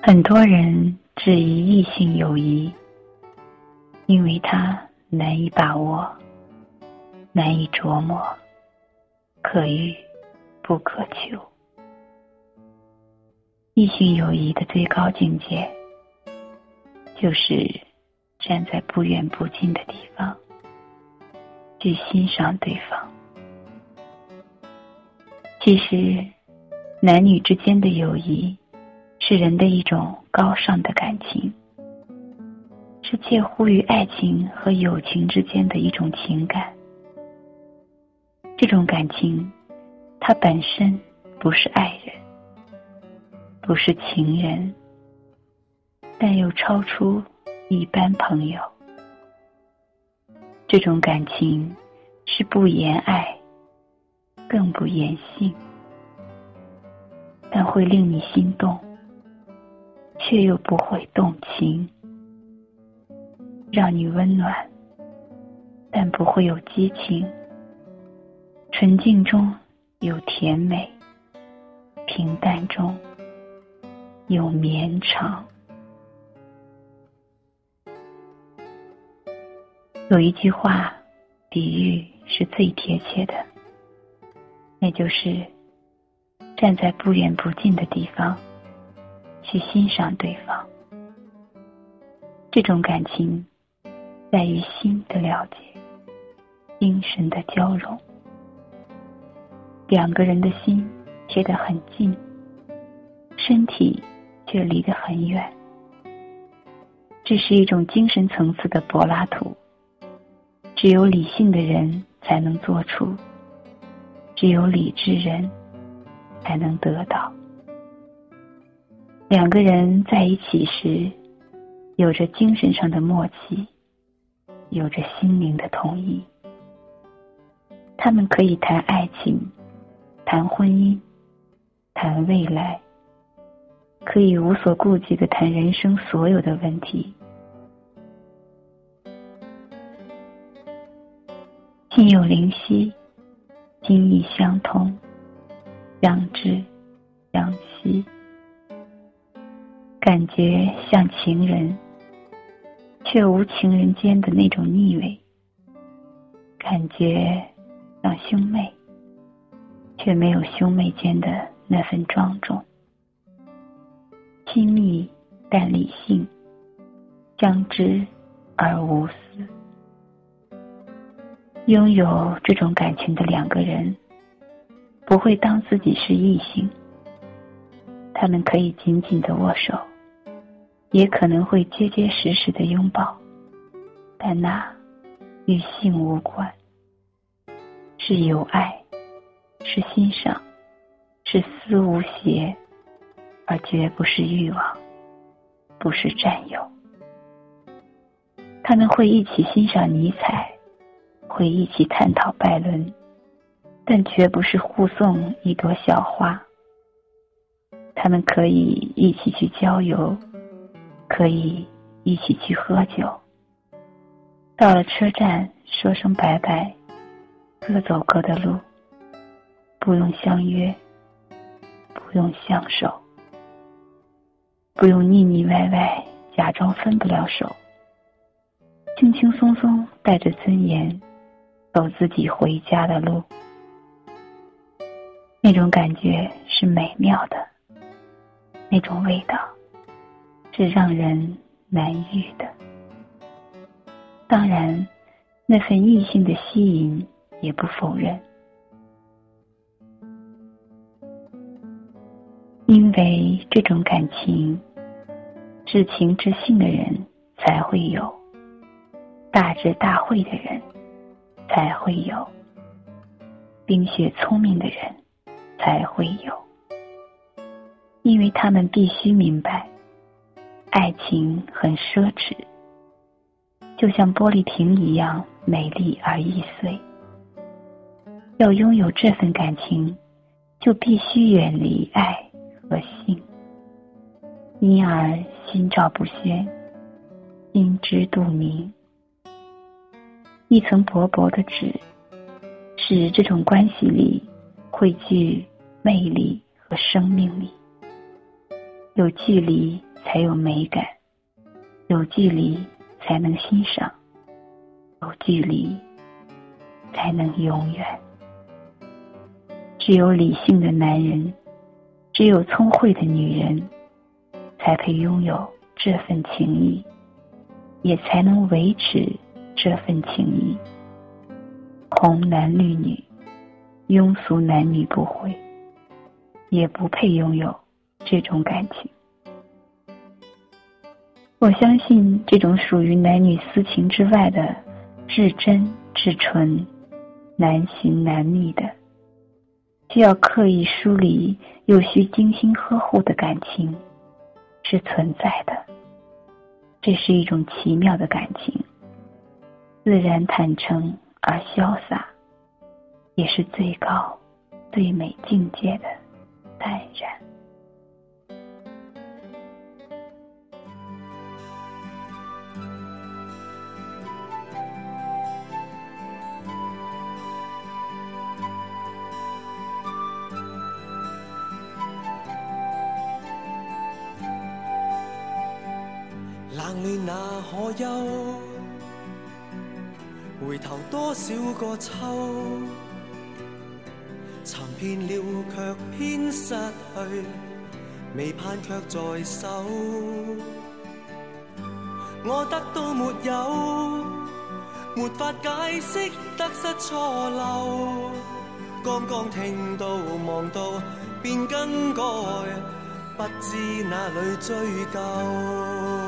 很多人质疑异性友谊，因为它难以把握，难以琢磨，可遇不可求。异性友谊的最高境界，就是站在不远不近的地方，去欣赏对方。其实，男女之间的友谊。是人的一种高尚的感情，是介乎于爱情和友情之间的一种情感。这种感情，它本身不是爱人，不是情人，但又超出一般朋友。这种感情，是不言爱，更不言性，但会令你心动。却又不会动情，让你温暖，但不会有激情。纯净中有甜美，平淡中有绵长。有一句话，比喻是最贴切的，那就是站在不远不近的地方。去欣赏对方，这种感情在于心的了解、精神的交融。两个人的心贴得很近，身体却离得很远。这是一种精神层次的柏拉图，只有理性的人才能做出，只有理智人才能得到。两个人在一起时，有着精神上的默契，有着心灵的同意。他们可以谈爱情，谈婚姻，谈未来，可以无所顾忌的谈人生所有的问题。心有灵犀，心意相通，相知，相惜。感觉像情人，却无情人间的那种腻味；感觉像兄妹，却没有兄妹间的那份庄重。亲密但理性，相知而无私。拥有这种感情的两个人，不会当自己是异性，他们可以紧紧的握手。也可能会结结实实的拥抱，但那与性无关，是有爱，是欣赏，是思无邪，而绝不是欲望，不是占有。他们会一起欣赏尼采，会一起探讨拜伦，但绝不是护送一朵小花。他们可以一起去郊游。可以一起去喝酒。到了车站，说声拜拜，各走各的路。不用相约，不用相守，不用腻腻歪歪，假装分不了手。轻轻松松带着尊严，走自己回家的路。那种感觉是美妙的，那种味道。是让人难遇的。当然，那份异性的吸引也不否认，因为这种感情，至情至性的人才会有，大智大慧的人才会有，冰雪聪明的人才会有，因为他们必须明白。爱情很奢侈，就像玻璃瓶一样美丽而易碎。要拥有这份感情，就必须远离爱和性，因而心照不宣、心知肚明。一层薄薄的纸，使这种关系里汇聚魅力和生命力，有距离。才有美感，有距离才能欣赏，有距离才能永远。只有理性的男人，只有聪慧的女人，才配拥有这份情谊，也才能维持这份情谊。红男绿女，庸俗男女不会，也不配拥有这种感情。我相信这种属于男女私情之外的至真至纯、难行难觅的，需要刻意疏离又需精心呵护的感情，是存在的。这是一种奇妙的感情，自然坦诚而潇洒，也是最高、最美境界的淡然。那可休？回頭多少個秋？尋遍了卻偏失去，未盼卻在手。我得到沒有？沒法解釋得失錯漏。剛剛聽到望到便更改，不知哪里追究。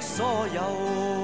的所有。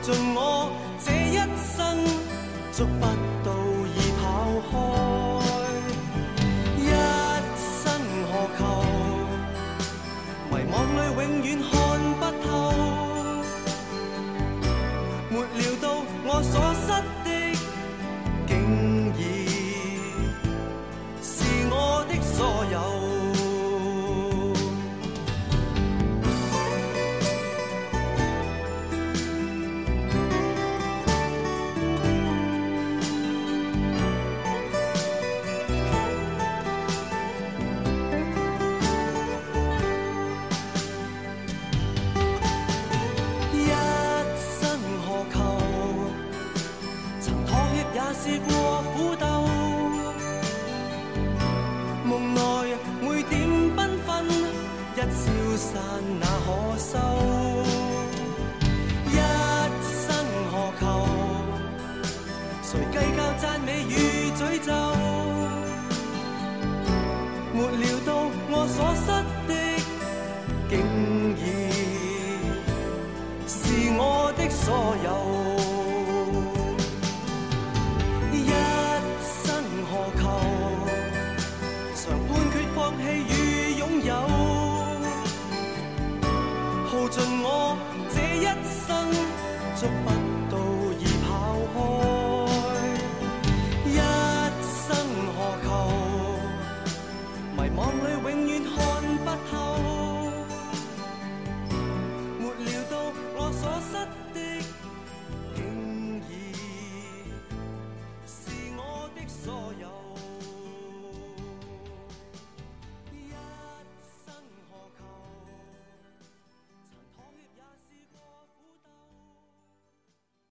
尽我这一生，捉不到已跑开。所失的，竟已是我的所有。一生何求？常半决放弃与拥有，耗尽我这一生。